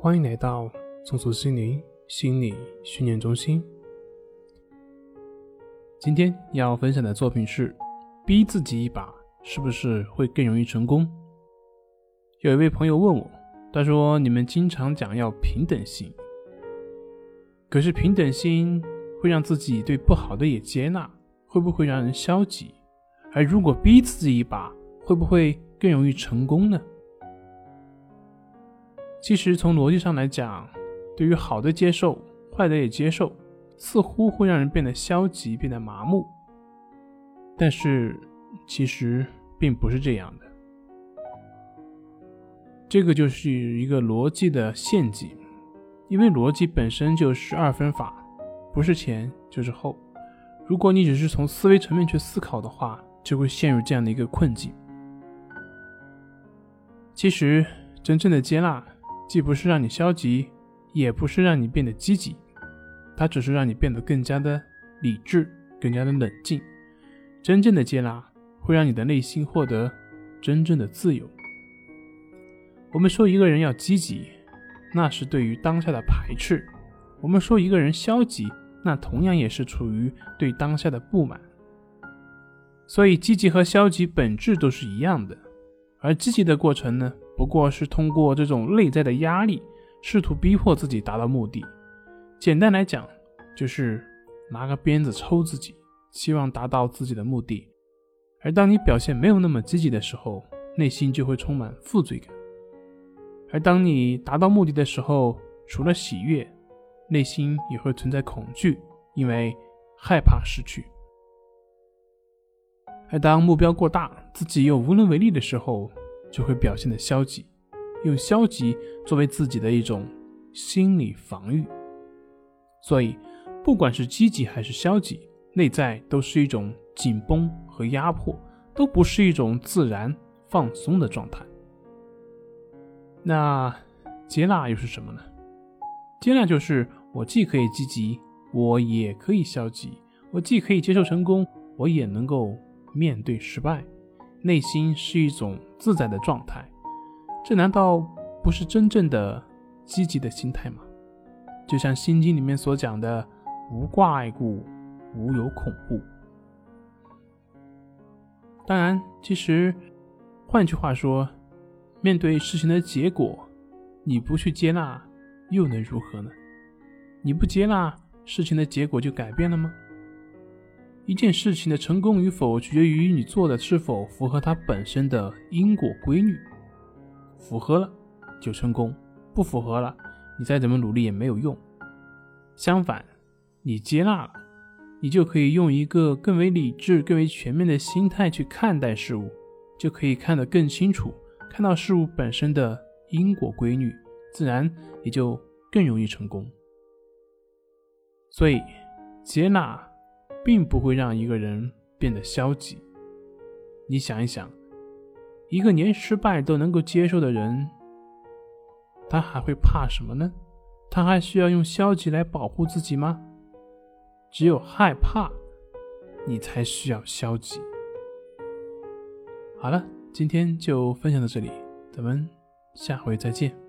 欢迎来到松鼠心灵心理训练中心。今天要分享的作品是：逼自己一把，是不是会更容易成功？有一位朋友问我，他说：“你们经常讲要平等心，可是平等心会让自己对不好的也接纳，会不会让人消极？而如果逼自己一把，会不会更容易成功呢？”其实从逻辑上来讲，对于好的接受，坏的也接受，似乎会让人变得消极，变得麻木。但是其实并不是这样的。这个就是一个逻辑的陷阱，因为逻辑本身就是二分法，不是前就是后。如果你只是从思维层面去思考的话，就会陷入这样的一个困境。其实真正的接纳。既不是让你消极，也不是让你变得积极，它只是让你变得更加的理智，更加的冷静。真正的接纳会让你的内心获得真正的自由。我们说一个人要积极，那是对于当下的排斥；我们说一个人消极，那同样也是处于对当下的不满。所以，积极和消极本质都是一样的，而积极的过程呢？不过是通过这种内在的压力，试图逼迫自己达到目的。简单来讲，就是拿个鞭子抽自己，希望达到自己的目的。而当你表现没有那么积极的时候，内心就会充满负罪感；而当你达到目的的时候，除了喜悦，内心也会存在恐惧，因为害怕失去。而当目标过大，自己又无能为力的时候，就会表现的消极，用消极作为自己的一种心理防御。所以，不管是积极还是消极，内在都是一种紧绷和压迫，都不是一种自然放松的状态。那接纳又是什么呢？接纳就是我既可以积极，我也可以消极；我既可以接受成功，我也能够面对失败。内心是一种自在的状态，这难道不是真正的积极的心态吗？就像《心经》里面所讲的“无挂碍故，无有恐怖”。当然，其实换句话说，面对事情的结果，你不去接纳，又能如何呢？你不接纳，事情的结果就改变了吗？一件事情的成功与否，取决于你做的是否符合它本身的因果规律。符合了就成功，不符合了，你再怎么努力也没有用。相反，你接纳了，你就可以用一个更为理智、更为全面的心态去看待事物，就可以看得更清楚，看到事物本身的因果规律，自然也就更容易成功。所以，接纳。并不会让一个人变得消极。你想一想，一个连失败都能够接受的人，他还会怕什么呢？他还需要用消极来保护自己吗？只有害怕，你才需要消极。好了，今天就分享到这里，咱们下回再见。